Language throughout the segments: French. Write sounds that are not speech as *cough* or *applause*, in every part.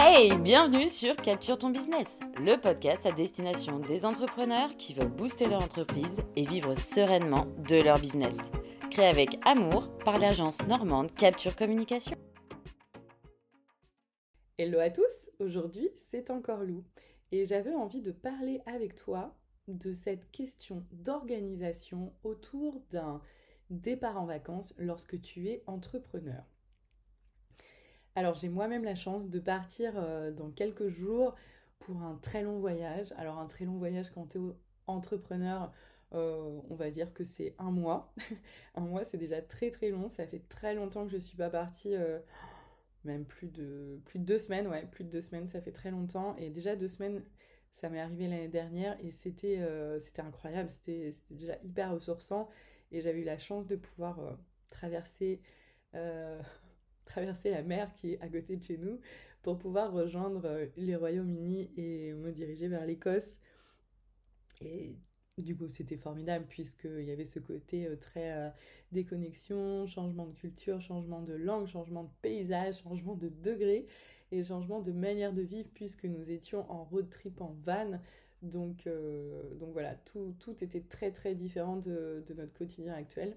Hey, bienvenue sur Capture ton business, le podcast à destination des entrepreneurs qui veulent booster leur entreprise et vivre sereinement de leur business. Créé avec amour par l'agence normande Capture Communication. Hello à tous, aujourd'hui c'est encore Lou et j'avais envie de parler avec toi de cette question d'organisation autour d'un départ en vacances lorsque tu es entrepreneur. Alors j'ai moi-même la chance de partir euh, dans quelques jours pour un très long voyage. Alors un très long voyage quand tu es entrepreneur, euh, on va dire que c'est un mois. *laughs* un mois c'est déjà très très long. Ça fait très longtemps que je ne suis pas partie. Euh, même plus de, plus de deux semaines, ouais, plus de deux semaines, ça fait très longtemps. Et déjà deux semaines, ça m'est arrivé l'année dernière et c'était c'était incroyable, c'était déjà hyper ressourçant. Et j'avais eu la chance de pouvoir traverser traverser la mer qui est à côté de chez nous pour pouvoir rejoindre euh, les Royaumes-Unis et me diriger vers l'Écosse. Et du coup, c'était formidable puisqu'il y avait ce côté euh, très euh, déconnexion, changement de culture, changement de langue, changement de paysage, *laughs* changement de degré et changement de manière de vivre puisque nous étions en road trip en van. Donc, donc voilà, tout, tout, était très très différent de, de notre quotidien actuel.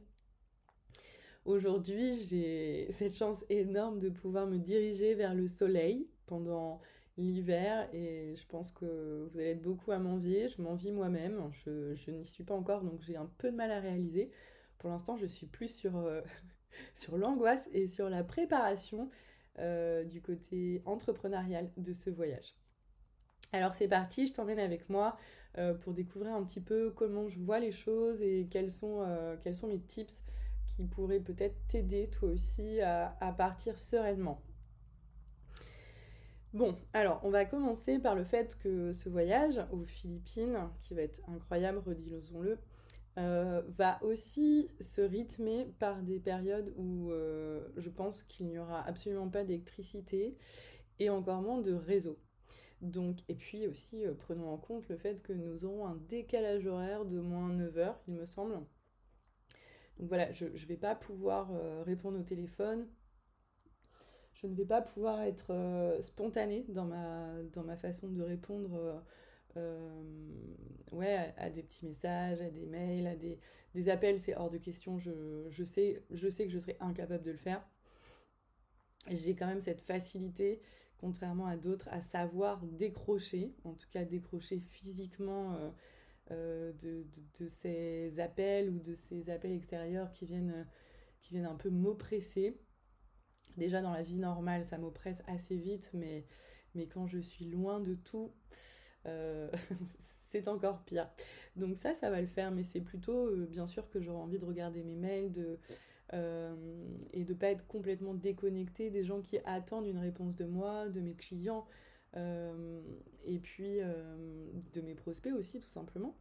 Aujourd'hui, j'ai cette chance énorme de pouvoir me diriger vers le soleil pendant l'hiver et je pense que vous allez être beaucoup à m'envier. Je m'envie moi-même. Je, n'y suis pas encore donc j'ai un peu de mal à réaliser. Pour l'instant, je suis plus sur, euh, *laughs* sur l'angoisse et sur la préparation euh, du côté entrepreneurial de ce voyage. Alors c'est parti, je t'emmène avec moi euh, pour découvrir un petit peu comment je vois les choses et quels sont, quels sont mes tips pourrait peut-être t'aider toi aussi à, partir sereinement. Bon, alors on va commencer par le fait que ce voyage aux Philippines, qui va être incroyable, redisons-le, euh, va aussi se rythmer par des périodes où euh, je pense qu'il n'y aura absolument pas d'électricité et encore moins de réseau. Donc, et puis aussi, euh, prenons en compte le fait que nous aurons un décalage horaire de moins 9 heures, il me semble. Donc voilà, je ne vais pas pouvoir euh, répondre au téléphone. Je ne vais pas pouvoir être euh, spontanée dans ma, façon de répondre euh, à, des petits messages, à des mails, à des, appels. C'est hors de question. Je, sais, que je serai incapable de le faire. J'ai quand même cette facilité, contrairement à d'autres, à savoir décrocher, en tout cas décrocher physiquement de, de, ces appels ou de ces appels extérieurs qui viennent, qui viennent un peu m'oppresser. Déjà dans la vie normale, ça m'oppresse assez vite, mais, mais quand je suis loin de tout, euh, *laughs* c'est encore pire. Donc ça, ça va le faire, mais c'est plutôt euh, bien sûr que j'aurai envie de regarder mes mails de, et de pas être complètement déconnecté des gens qui attendent une réponse de moi, de mes clients. Euh, et puis euh, de mes prospects aussi tout simplement,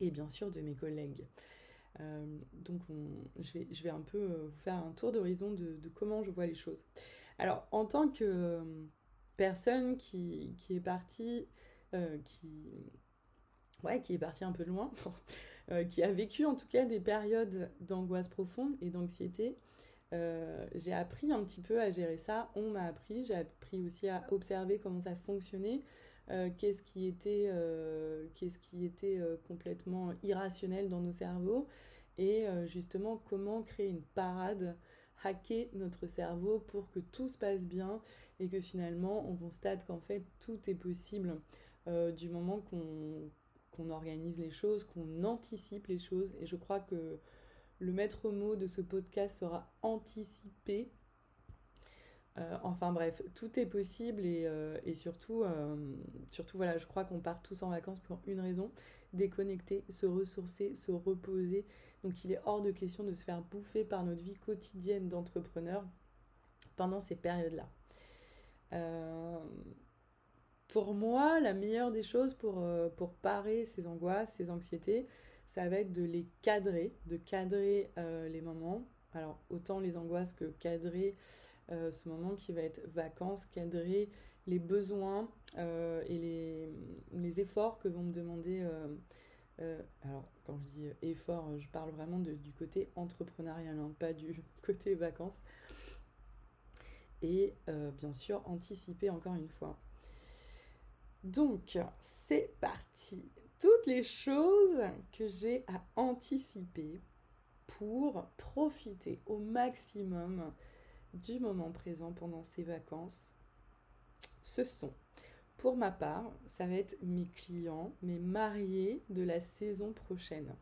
et bien sûr de mes collègues. Euh, donc je, vais, je vais un peu vous faire un tour d'horizon de, comment je vois les choses. Alors en tant que personne qui, qui est partie, qui, ouais, qui est partie un peu loin, *laughs* qui a vécu en tout cas des périodes d'angoisse profonde et d'anxiété, euh, j'ai appris un petit peu à gérer ça, on m'a appris, j'ai appris aussi à observer comment ça fonctionnait, euh, qu'est-ce qui était, euh, qu'est-ce qui était complètement irrationnel dans nos cerveaux, et justement comment créer une parade, hacker notre cerveau pour que tout se passe bien et que finalement on constate qu'en fait tout est possible. Du moment qu'on organise les choses, qu'on anticipe les choses, et je crois que le maître mot de ce podcast sera anticiper. Euh, enfin bref, tout est possible et, euh, surtout, euh, surtout voilà, je crois qu'on part tous en vacances pour une raison, déconnecter, se ressourcer, se reposer. Donc il est hors de question de se faire bouffer par notre vie quotidienne d'entrepreneur pendant ces périodes-là. pour moi, la meilleure des choses pour parer ces angoisses, ces anxiétés, ça va être de les cadrer, de cadrer euh, les moments. Alors autant les angoisses que cadrer euh, ce moment qui va être vacances, cadrer les besoins euh, et les, les, efforts que vont me demander. alors quand je dis effort, je parle vraiment du côté entrepreneurial, hein, pas du *laughs* côté vacances. et bien sûr anticiper encore une fois. Donc, c'est parti. Toutes les choses que j'ai à anticiper pour profiter au maximum du moment présent pendant ces vacances, ce sont, pour ma part, ça va être mes clients, mes mariés de la saison prochaine.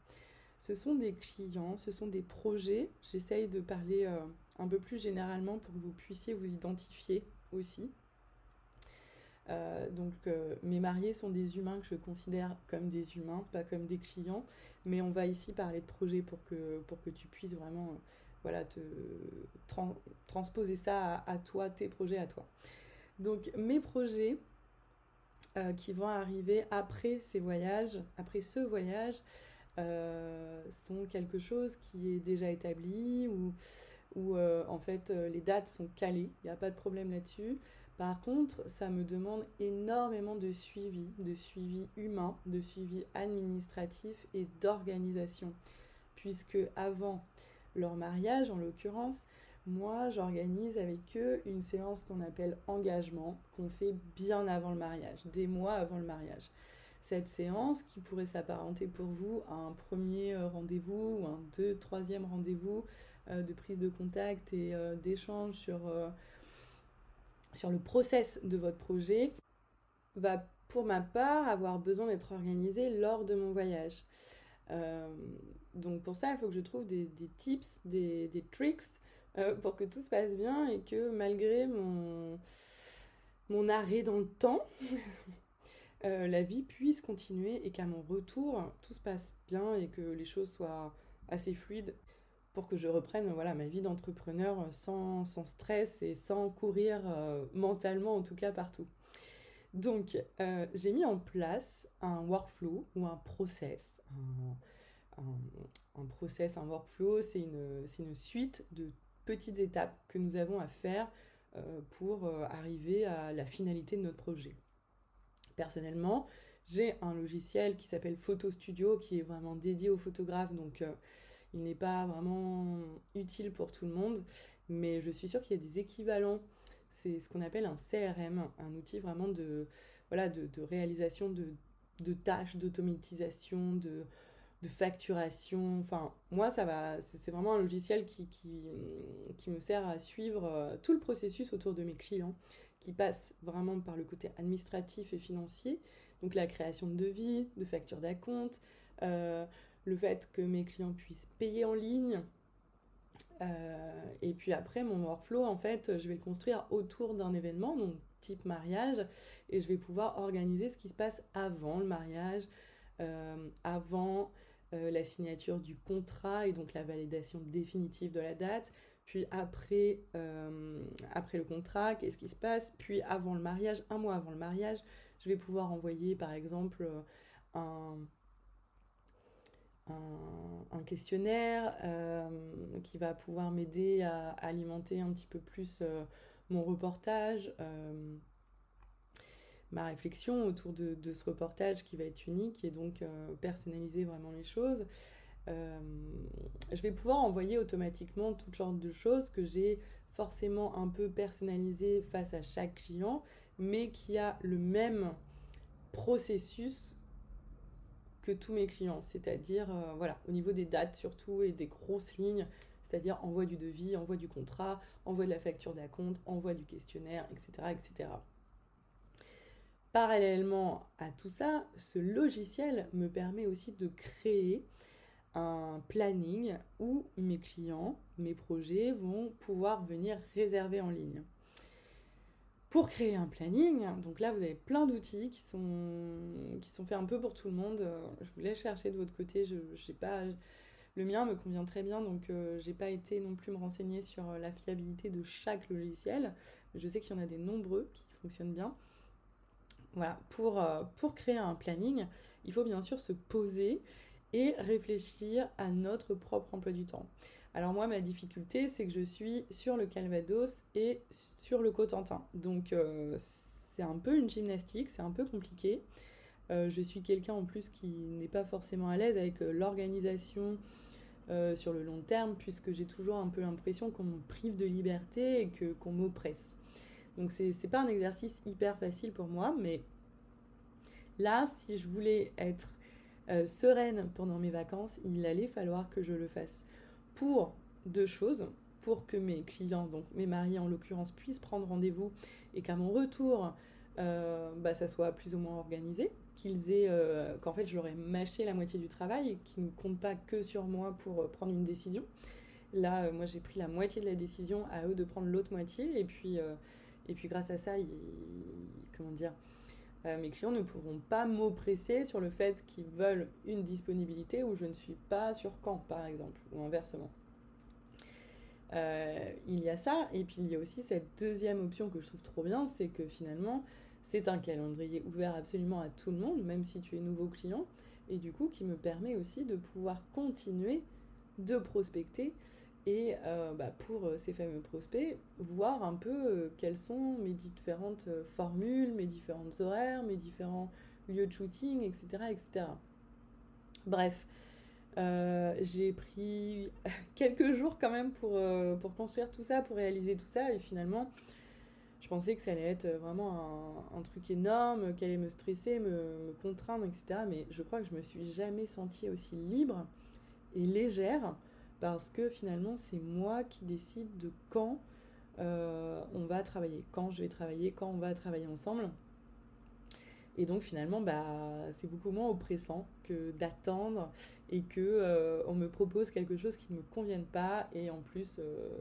Ce sont des clients, ce sont des projets. J'essaye de parler euh, un peu plus généralement pour que vous puissiez vous identifier aussi. Euh, donc euh, mes mariés sont des humains que je considère comme des humains, pas comme des clients, mais on va ici parler de projet pour que, pour que tu puisses vraiment euh, voilà, te transposer ça à, toi, tes projets à toi. Donc mes projets qui vont arriver après ces voyages, après ce voyage, sont quelque chose qui est déjà établi ou où en fait les dates sont calées, il n'y a pas de problème là-dessus. Par contre, ça me demande énormément de suivi, de suivi humain, de suivi administratif et d'organisation. Puisque avant leur mariage, en l'occurrence, moi, j'organise avec eux une séance qu'on appelle engagement, qu'on fait bien avant le mariage, des mois avant le mariage. Cette séance qui pourrait s'apparenter pour vous à un premier euh, rendez-vous ou un deux, troisième rendez-vous euh, de prise de contact et euh, d'échange sur sur le process de votre projet va pour ma part avoir besoin d'être organisé lors de mon voyage. Euh, donc pour ça, il faut que je trouve des, tips, des, tricks euh, pour que tout se passe bien et que malgré mon, arrêt dans le temps, *laughs* euh, la vie puisse continuer et qu'à mon retour, tout se passe bien et que les choses soient assez fluides pour que je reprenne voilà, ma vie d'entrepreneur sans, sans, stress et sans courir euh, mentalement en tout cas partout. Donc euh, j'ai mis en place un workflow ou un process. Un, process, un workflow, c'est une, une, suite de petites étapes que nous avons à faire euh, pour arriver à la finalité de notre projet. Personnellement, j'ai un logiciel qui s'appelle Photo Studio qui est vraiment dédié aux photographes. Donc il n'est pas vraiment utile pour tout le monde, mais je suis sûre qu'il y a des équivalents. C'est ce qu'on appelle un CRM, un outil vraiment de, voilà, de, réalisation de, tâches, d'automatisation, de, facturation. Enfin, moi, ça va. C'est vraiment un logiciel qui, qui, me sert à suivre euh, tout le processus autour de mes clients, qui passe vraiment par le côté administratif et financier. Donc, la création de devis, de factures d'acompte, euh, le fait que mes clients puissent payer en ligne. Euh, et puis après, mon workflow, en fait, je vais le construire autour d'un événement, donc type mariage, et je vais pouvoir organiser ce qui se passe avant le mariage, euh, avant euh, la signature du contrat et donc la validation définitive de la date, puis après, après le contrat, qu'est-ce qui se passe, puis avant le mariage, un mois avant le mariage, je vais pouvoir envoyer par exemple un un, questionnaire euh, qui va pouvoir m'aider à, alimenter un petit peu plus euh, mon reportage, euh, ma réflexion autour de, ce reportage qui va être unique et donc personnaliser vraiment les choses. je vais pouvoir envoyer automatiquement toutes sortes de choses que j'ai forcément un peu personnalisées face à chaque client, mais qui a le même processus que tous mes clients, c'est-à-dire euh, voilà, au niveau des dates surtout et des grosses lignes, c'est-à-dire envoi du devis, envoi du contrat, envoi de la facture d'acompte, envoi du questionnaire, etc., etc. Parallèlement à tout ça, ce logiciel me permet aussi de créer un planning où mes clients, mes projets vont pouvoir venir réserver en ligne pour créer un planning. Donc là, vous avez plein d'outils qui sont, qui sont faits un peu pour tout le monde. Euh, je vous laisse chercher de votre côté. Je, je pas, le mien me convient très bien, donc euh, j'ai pas été non plus me renseigner sur euh, la fiabilité de chaque logiciel. Je sais qu'il y en a des nombreux qui fonctionnent bien. Voilà, pour, pour créer un planning, il faut bien sûr se poser et réfléchir à notre propre emploi du temps. Alors moi, ma difficulté, c'est que je suis sur le Calvados et sur le Cotentin. Donc euh, c'est un peu une gymnastique, c'est un peu compliqué. Euh, je suis quelqu'un en plus qui n'est pas forcément à l'aise avec euh, l'organisation sur le long terme, puisque j'ai toujours un peu l'impression qu'on me prive de liberté et que qu'on m'oppresse. Donc c'est pas un exercice hyper facile pour moi, mais là, si je voulais être sereine pendant mes vacances, il allait falloir que je le fasse pour deux choses. Pour que mes clients, donc mes mariés en l'occurrence, puissent prendre rendez-vous et qu'à mon retour, euh, bah, ça soit plus ou moins organisé, qu'ils aient, euh, qu'en fait je leur ai mâché la moitié du travail et qu'ils ne comptent pas que sur moi pour euh, prendre une décision. Là, moi j'ai pris la moitié de la décision, à eux de prendre l'autre moitié, et puis, et puis grâce à ça, comment dire, mes clients ne pourront pas m'oppresser sur le fait qu'ils veulent une disponibilité où je ne suis pas sur quand, par exemple, ou inversement. Euh, il y a ça, et puis il y a aussi cette deuxième option que je trouve trop bien, c'est que finalement, c'est un calendrier ouvert absolument à tout le monde, même si tu es nouveau client, et du coup qui me permet aussi de pouvoir continuer de prospecter et euh, bah, pour euh, ces fameux prospects, voir un peu quelles sont mes différentes formules, mes différents horaires, mes différents lieux de shooting, etc. etc. Bref, euh, j'ai pris *laughs* quelques jours quand même pour, euh, pour construire tout ça, pour réaliser tout ça. Et finalement, je pensais que ça allait être vraiment un, truc énorme, qu'elle allait me stresser, me, me, contraindre, etc. Mais je crois que je me suis jamais sentie aussi libre et légère parce que finalement, c'est moi qui décide de quand euh, on va travailler, quand je vais travailler, quand on va travailler ensemble. Et donc finalement, bah, c'est beaucoup moins oppressant que d'attendre et que euh, on me propose quelque chose qui ne me convienne pas. Et en plus, euh,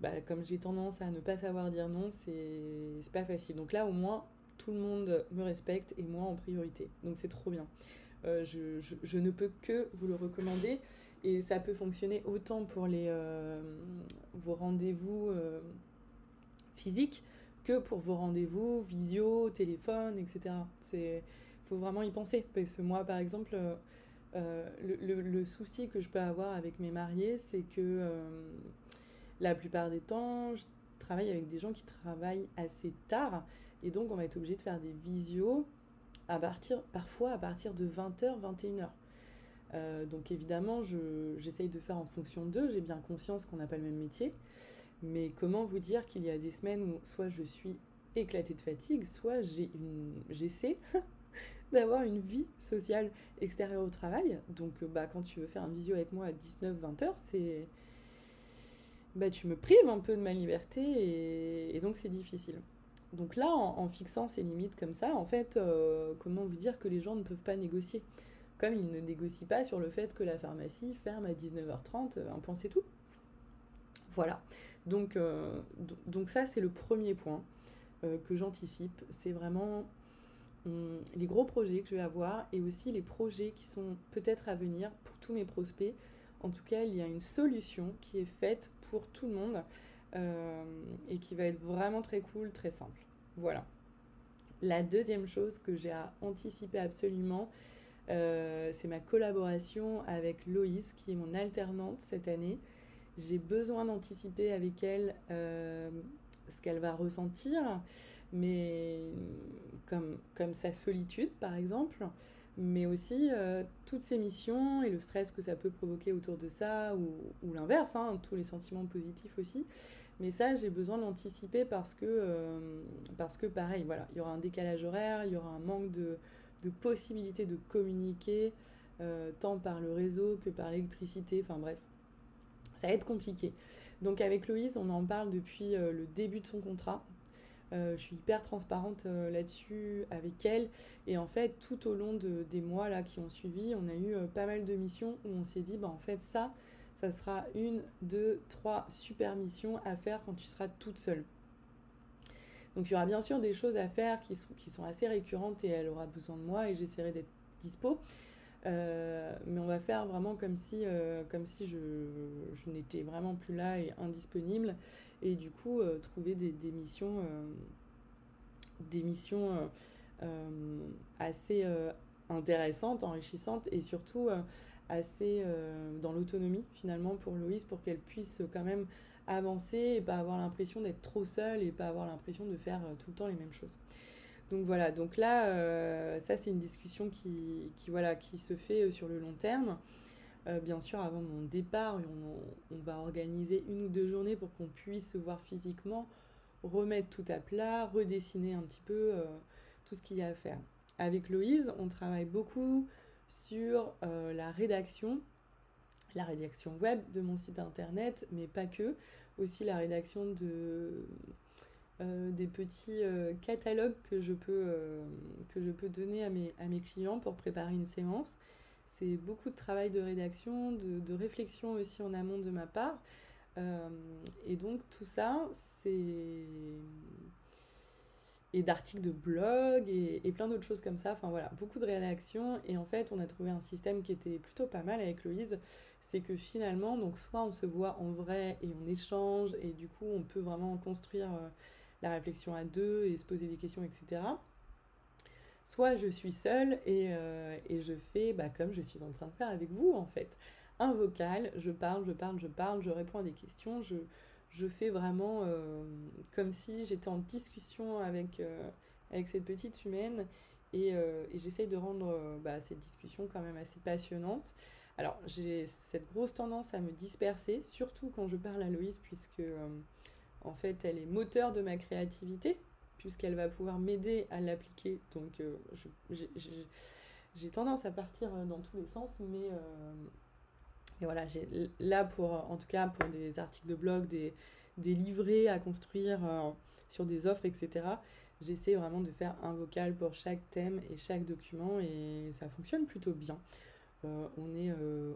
bah, comme j'ai tendance à ne pas savoir dire non, c'est pas facile. Donc là, au moins, tout le monde me respecte et moi en priorité. Donc c'est trop bien. Je, je, ne peux que vous le recommander et ça peut fonctionner autant pour les, vos rendez-vous physiques que pour vos rendez-vous, visio, téléphone, etc. Il faut vraiment y penser. Parce que moi, par exemple, euh, euh, le, le, souci que je peux avoir avec mes mariés, c'est que euh, la plupart des temps, je travaille avec des gens qui travaillent assez tard. Et donc, on va être obligé de faire des visios à partir, parfois à partir de 20h, 21h. Donc évidemment, j'essaye de faire en fonction d'eux. J'ai bien conscience qu'on n'a pas le même métier. Mais comment vous dire qu'il y a des semaines où soit je suis éclatée de fatigue, soit j'essaie *laughs* d'avoir une vie sociale extérieure au travail. Donc euh, bah, quand tu veux faire un visio avec moi à 19-20 heures, c'est... Bah, tu me prives un peu de ma liberté et, donc c'est difficile. Donc là, en, fixant ces limites comme ça, en fait, euh, comment vous dire que les gens ne peuvent pas négocier? Comme ils ne négocient pas sur le fait que la pharmacie ferme à 19h30, un point c'est tout. Voilà. Donc, euh, ça, c'est le premier point euh, que j'anticipe. C'est vraiment hum, les gros projets que je vais avoir et aussi les projets qui sont peut-être à venir pour tous mes prospects. En tout cas, il y a une solution qui est faite pour tout le monde euh, et qui va être vraiment très cool, très simple. Voilà. La deuxième chose que j'ai à anticiper absolument, c'est ma collaboration avec Loïs, qui est mon alternante cette année j'ai besoin d'anticiper avec elle euh, ce qu'elle va ressentir, mais comme, comme sa solitude par exemple, mais aussi euh, toutes ses missions et le stress que ça peut provoquer autour de ça, ou, l'inverse, hein, tous les sentiments positifs aussi. Mais ça, j'ai besoin d'anticiper parce que, euh, parce que pareil, voilà, il y aura un décalage horaire, il y aura un manque de, de possibilités de communiquer, tant par le réseau que par l'électricité, enfin bref, ça va être compliqué. Donc avec Louise, on en parle depuis euh, le début de son contrat. Euh, je suis hyper transparente euh, là-dessus avec elle. Et en fait, tout au long des mois là, qui ont suivi, on a eu pas mal de missions où on s'est dit, bah, en fait, ça, ça sera une, deux, trois super missions à faire quand tu seras toute seule. Donc il y aura bien sûr des choses à faire qui sont, qui sont assez récurrentes et elle aura besoin de moi et j'essaierai d'être dispo. Euh, mais on va faire vraiment comme si, euh, comme si je, n'étais vraiment plus là et indisponible. Et du coup, euh, trouver des, des, missions, des missions assez intéressantes, enrichissantes et surtout assez dans l'autonomie finalement pour Loïs pour qu'elle puisse quand même avancer et pas avoir l'impression d'être trop seule et pas avoir l'impression de faire tout le temps les mêmes choses. Donc voilà, donc là, euh, ça c'est une discussion qui, qui, voilà, qui se fait euh, sur le long terme. bien sûr, avant mon départ, on, va organiser une ou deux journées pour qu'on puisse se voir physiquement, remettre tout à plat, redessiner un petit peu tout ce qu'il y a à faire. Avec Loïse, on travaille beaucoup sur la rédaction, la rédaction web de mon site internet, mais pas que, aussi la rédaction de euh, des petits euh, catalogues que je, peux, euh, que je peux donner à mes, clients pour préparer une séance. C'est beaucoup de travail de rédaction, de, réflexion aussi en amont de ma part. et donc tout ça, c'est... Et d'articles de blog et, et plein d'autres choses comme ça. Enfin voilà, beaucoup de rédaction. Et en fait, on a trouvé un système qui était plutôt pas mal avec Louise. C'est que finalement, donc soit on se voit en vrai et on échange et du coup on peut vraiment construire la réflexion à deux et se poser des questions, etc. Soit je suis seule et, euh, et je fais bah, comme je suis en train de faire avec vous en fait. Un vocal, je parle, je parle, je parle, je réponds à des questions, je, je fais vraiment euh, comme si j'étais en discussion avec, euh, avec cette petite humaine et, et j'essaye de rendre bah, cette discussion quand même assez passionnante. Alors j'ai cette grosse tendance à me disperser, surtout quand je parle à Loïse, puisque en fait, elle est moteur de ma créativité, puisqu'elle va pouvoir m'aider à l'appliquer. Donc, euh, j'ai tendance à partir euh, dans tous les sens, mais, euh, voilà, là, pour, en tout cas, pour des articles de blog, des livrets à construire sur des offres, etc., j'essaie vraiment de faire un vocal pour chaque thème et chaque document, et ça fonctionne plutôt bien. On, est,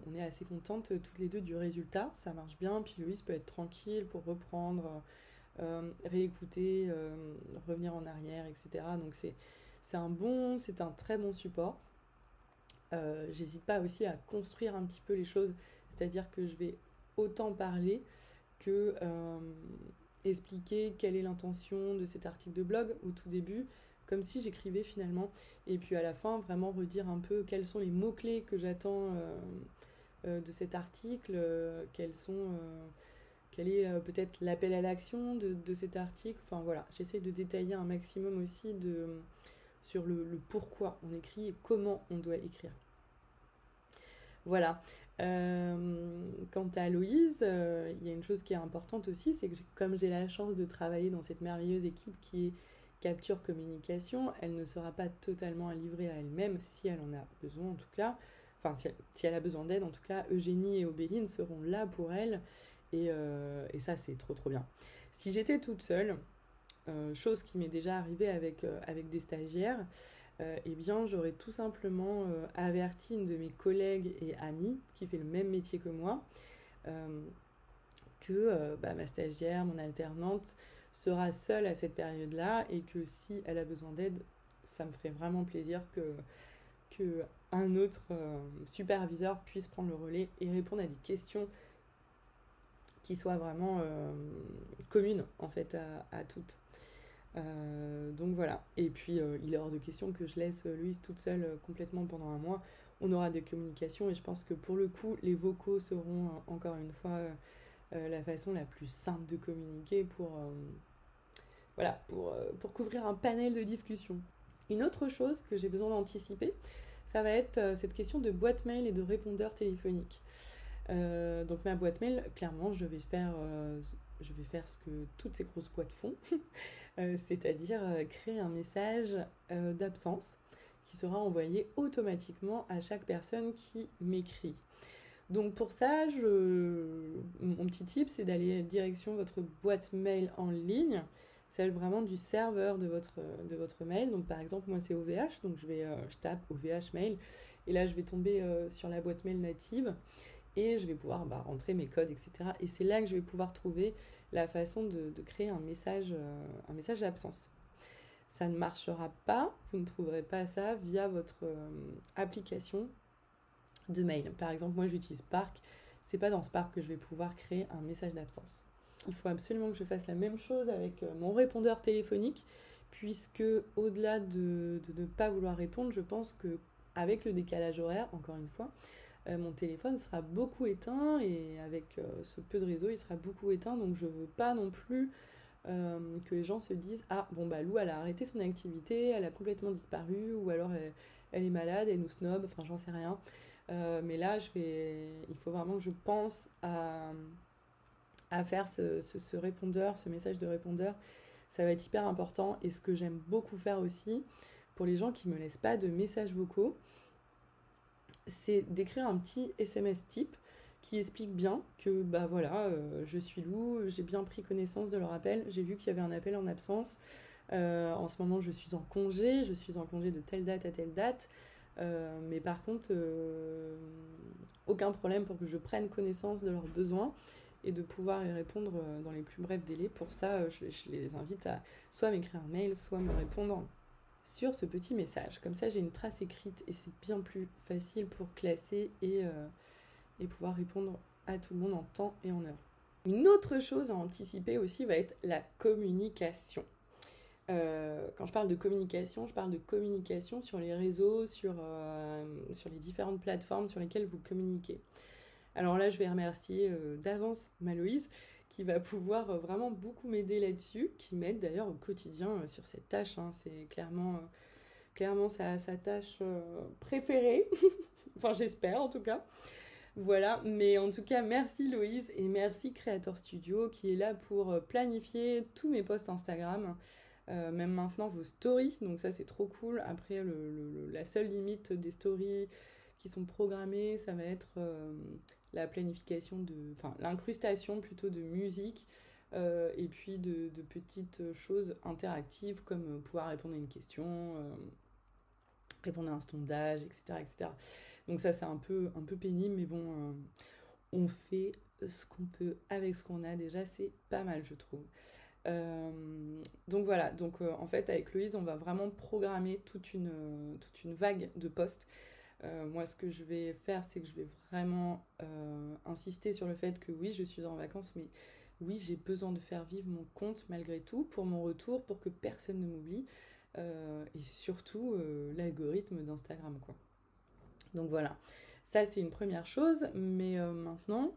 on est assez contentes toutes les deux du résultat, ça marche bien, puis Louise peut être tranquille pour reprendre, euh, réécouter, euh, revenir en arrière, etc. Donc c'est un bon, c'est un très bon support. Euh, j'hésite pas aussi à construire un petit peu les choses, c'est-à-dire que je vais autant parler que expliquer quelle est l'intention de cet article de blog au tout début, comme si j'écrivais finalement, et puis à la fin vraiment redire un peu quels sont les mots-clés que j'attends de cet article, sont quel est euh, peut-être l'appel à l'action de, cet article. Enfin voilà, j'essaie de détailler un maximum aussi sur le, pourquoi on écrit et comment on doit écrire. Voilà. Euh, quant à Aloïse, euh, il y a une chose qui est importante aussi, c'est que comme j'ai la chance de travailler dans cette merveilleuse équipe qui est Capture Communication, elle ne sera pas totalement à livrer à elle-même si elle en a besoin en tout cas. Enfin, si elle, a besoin d'aide, en tout cas, Eugénie et Obéline seront là pour elle euh, et, ça, c'est trop trop bien. Si j'étais toute seule, euh, chose qui m'est déjà arrivée avec, euh, des stagiaires, eh bien, j'aurais tout simplement averti une de mes collègues et amies qui fait le même métier que moi que bah, ma stagiaire, mon alternante, sera seule à cette période-là et que si elle a besoin d'aide, ça me ferait vraiment plaisir que, un autre superviseur puisse prendre le relais et répondre à des questions qui soit vraiment euh, commune en fait à, toutes. Euh, donc voilà. Et puis euh, il est hors de question que je laisse Louise toute seule complètement pendant un mois. On aura des communications et je pense que pour le coup, les vocaux seront encore une fois la façon la plus simple de communiquer pour, voilà, pour, pour couvrir un panel de discussion. Une autre chose que j'ai besoin d'anticiper, ça va être cette question de boîte mail et de répondeur téléphonique. Euh, donc ma boîte mail, clairement, je vais faire, euh, ce que toutes ces grosses boîtes font, *laughs* euh, c'est-à-dire créer un message d'absence qui sera envoyé automatiquement à chaque personne qui m'écrit. Donc pour ça, mon petit tip, c'est d'aller direction votre boîte mail en ligne, celle vraiment du serveur de votre, de votre mail. Donc par exemple, moi c'est OVH, donc je, vais, je tape OVH mail, et là je vais tomber sur la boîte mail native et je vais pouvoir bah, rentrer mes codes, etc. Et c'est là que je vais pouvoir trouver la façon de, créer un message, euh, un message d'absence. Ça ne marchera pas, vous ne trouverez pas ça via votre euh, application de mail. Par exemple, moi j'utilise Spark, c'est pas dans Spark que je vais pouvoir créer un message d'absence. Il faut absolument que je fasse la même chose avec euh, mon répondeur téléphonique, puisque au-delà de, ne pas vouloir répondre, je pense que avec le décalage horaire, encore une fois, euh, mon téléphone sera beaucoup éteint et avec euh, ce peu de réseau, il sera beaucoup éteint. Donc je veux pas non plus que les gens se disent Ah, bon, bah Lou, elle a arrêté son activité, elle a complètement disparu, ou alors elle, est malade, elle nous snob, enfin j'en sais rien. Mais là, il faut vraiment que je pense à, faire ce, ce, répondeur, ce message de répondeur. Ça va être hyper important. Et ce que j'aime beaucoup faire aussi, pour les gens qui ne me laissent pas de messages vocaux, c'est d'écrire un petit SMS type qui explique bien que bah voilà, euh, je suis Lou, j'ai bien pris connaissance de leur appel, j'ai vu qu'il y avait un appel en absence. Euh, en ce moment, je suis en congé, je suis en congé de telle date à telle date. Euh, mais par contre, aucun problème pour que je prenne connaissance de leurs besoins et de pouvoir y répondre dans les plus brefs délais. Pour ça, je, les invite à soit m'écrire un mail, soit me répondre sur ce petit message. Comme ça, j'ai une trace écrite et c'est bien plus facile pour classer et, euh, et pouvoir répondre à tout le monde en temps et en heure. Une autre chose à anticiper aussi va être la communication. Euh, quand je parle de communication, je parle de communication sur les réseaux, sur, euh, sur les différentes plateformes sur lesquelles vous communiquez. Alors là, je vais remercier d'avance Maloïse qui va pouvoir euh, vraiment beaucoup m'aider là-dessus, qui m'aide d'ailleurs au quotidien euh, sur cette tâche. Hein. C'est clairement, euh, clairement sa, sa tâche préférée. *laughs* enfin, j'espère en tout cas. Voilà, mais en tout cas, merci Loïse et merci Creator Studio qui est là pour planifier tous mes posts Instagram, même maintenant vos stories, donc ça c'est trop cool. Après, la seule limite des stories qui sont programmées, ça va être la planification de, enfin l'incrustation plutôt de musique euh, et puis de, petites choses interactives comme pouvoir répondre à une question, euh, répondre à un sondage, etc., etc. Donc ça c'est un peu, un peu pénible, mais bon, euh, on fait ce qu'on peut avec ce qu'on a déjà, c'est pas mal je trouve. Donc voilà, donc en fait avec Louise on va vraiment programmer toute une, toute une vague de postes euh, moi, ce que je vais faire, c'est que je vais vraiment euh, insister sur le fait que oui, je suis en vacances, mais oui, j'ai besoin de faire vivre mon compte malgré tout pour mon retour, pour que personne ne m'oublie, euh, et surtout l'algorithme d'Instagram, quoi. Donc voilà, ça c'est une première chose, mais maintenant,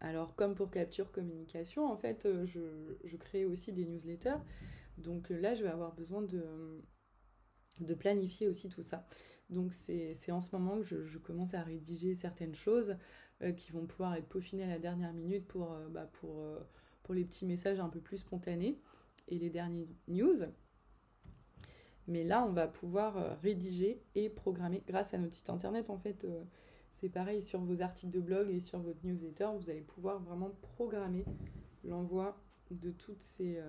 alors comme pour capture communication, en fait, je, je crée aussi des newsletters, donc là, je vais avoir besoin de planifier aussi tout ça. Donc c'est en ce moment que je, commence à rédiger certaines choses euh, qui vont pouvoir être peaufinées à la dernière minute pour, euh, bah, euh, pour les petits messages un peu plus spontanés et les derniers news. Mais là, on va pouvoir rédiger et programmer grâce à notre site internet. En fait, c'est pareil sur vos articles de blog et sur votre newsletter. Vous allez pouvoir vraiment programmer l'envoi de, ces,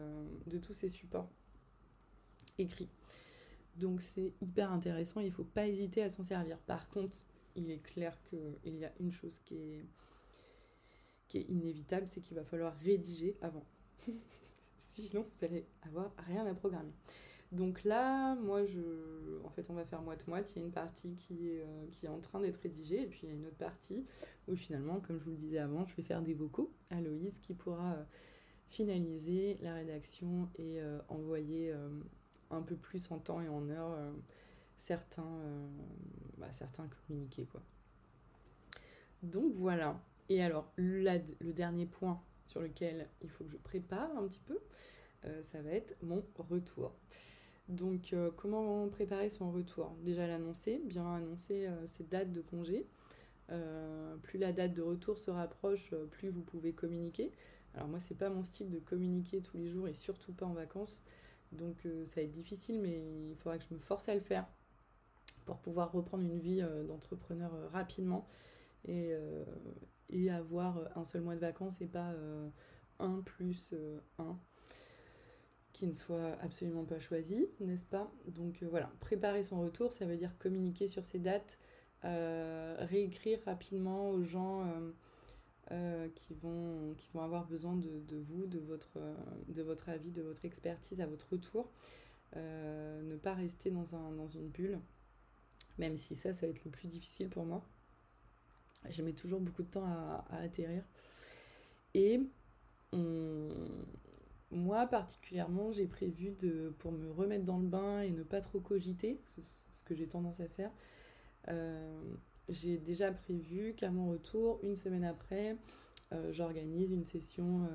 de tous ces supports écrits. Donc c'est hyper intéressant, il ne faut pas hésiter à s'en servir. Par contre, il est clair qu'il y a une chose qui est, qui est inévitable, c'est qu'il va falloir rédiger avant. *laughs* Sinon, vous allez avoir rien à programmer. Donc là, moi, je, en fait, on va faire moite-moite. Il y a une partie qui est, euh, qui est en train d'être rédigée, et puis il y a une autre partie où finalement, comme je vous le disais avant, je vais faire des vocaux à Loïse qui pourra euh, finaliser la rédaction et euh, envoyer un peu plus en temps et en heure certains, bah, certains communiqués. Quoi. Donc voilà. Et alors, le dernier point sur lequel il faut que je prépare un petit peu, ça va être mon retour. Donc, comment préparer son retour? Déjà l'annoncer, bien annoncer ses dates de congé. plus la date de retour se rapproche, plus vous pouvez communiquer. Alors moi, c'est pas mon style de communiquer tous les jours et surtout pas en vacances. Donc euh, ça va être difficile, mais il faudra que je me force à le faire pour pouvoir reprendre une vie euh, d'entrepreneur euh, rapidement et, avoir un seul mois de vacances et pas un plus un qui ne soit absolument pas choisi, n'est-ce pas? Donc voilà, préparer son retour, ça veut dire communiquer sur ces dates, réécrire rapidement aux gens euh, qui, vont, qui vont avoir besoin de, vous, de votre, de votre avis, de votre expertise à votre retour. Euh, ne pas rester dans, un, dans une bulle, même si ça, ça va être le plus difficile pour moi. Je mets toujours beaucoup de temps à, à atterrir. Et moi, particulièrement, j'ai prévu de, pour me remettre dans le bain et ne pas trop cogiter, ce, que j'ai tendance à faire, euh, j'ai déjà prévu qu'à mon retour, une semaine après, euh, j'organise une session,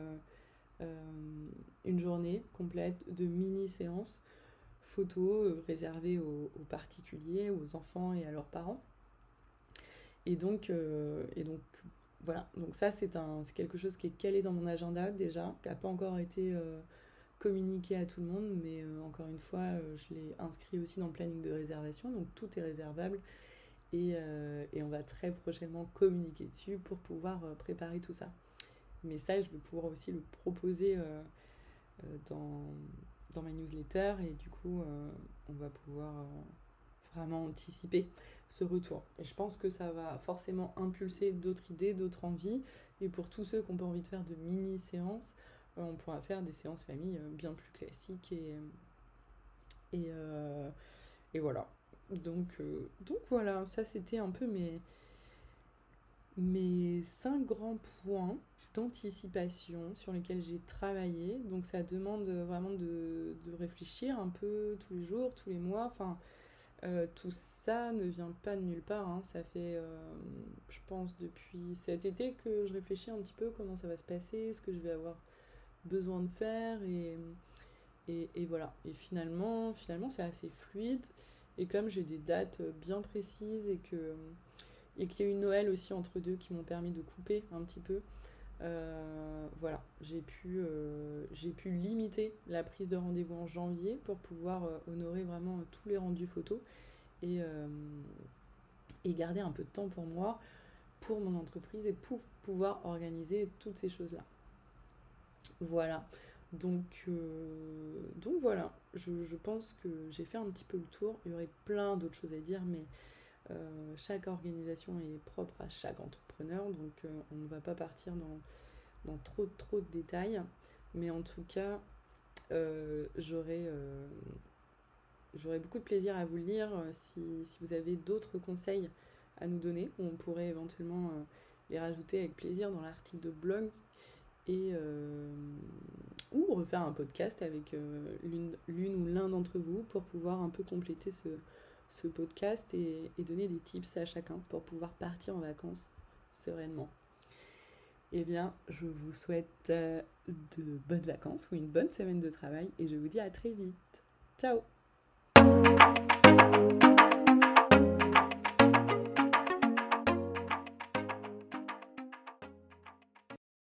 euh, une journée complète de mini-séances photos réservées aux, particuliers, aux enfants et à leurs parents. Et donc, et donc voilà, donc ça c'est quelque chose qui est calé dans mon agenda déjà, qui n'a pas encore été communiqué à tout le monde, mais encore une fois, je l'ai inscrit aussi dans le planning de réservation, donc tout est réservable. Et, et, on va très prochainement communiquer dessus pour pouvoir préparer tout ça. Mais ça, je vais pouvoir aussi le proposer dans, dans ma newsletter et du coup, on va pouvoir vraiment anticiper retour. Et je pense que ça va forcément impulser d'autres idées, d'autres envies. Et pour tous ceux qui n'ont pas envie de faire de mini-séances, euh, on pourra faire des séances famille euh, bien plus classiques. Et, et, euh, et voilà. Donc, donc voilà, ça c'était un peu mes, mes cinq grands points d'anticipation sur lesquels j'ai travaillé. Donc ça demande vraiment de, de, réfléchir un peu tous les jours, tous les mois. Enfin, euh, tout ça ne vient pas de nulle part. Hein. Ça fait, euh, je pense, depuis cet été que je réfléchis un petit peu comment ça va se passer, ce que je vais avoir besoin de faire. Et, voilà. Et finalement, finalement c'est assez fluide. Et comme j'ai des dates bien précises et que et qu'il y a eu Noël aussi entre deux qui m'ont permis de couper un petit peu, euh, voilà, j'ai pu, euh, j'ai pu limiter la prise de rendez-vous en janvier pour pouvoir euh, honorer vraiment tous les rendus photos et, garder un peu de temps pour moi, pour mon entreprise et pour pouvoir organiser toutes ces choses-là. Voilà. Donc, donc voilà, je, je pense que j'ai fait un petit peu le tour. Il y aurait plein d'autres choses à dire, mais euh, chaque organisation est propre à chaque entrepreneur, donc euh, on ne va pas partir dans, trop, trop de détails. Mais en tout cas, euh, j'aurai beaucoup de plaisir à vous lire. Si, si vous avez d'autres conseils à nous donner, on pourrait éventuellement les rajouter avec plaisir dans l'article de blog et ou refaire un podcast avec l'une ou l'un d'entre vous pour pouvoir un peu compléter ce, ce podcast et, donner des tips à chacun pour pouvoir partir en vacances sereinement. Eh bien, je vous souhaite euh, de bonnes vacances ou une bonne semaine de travail et je vous dis à très vite. Ciao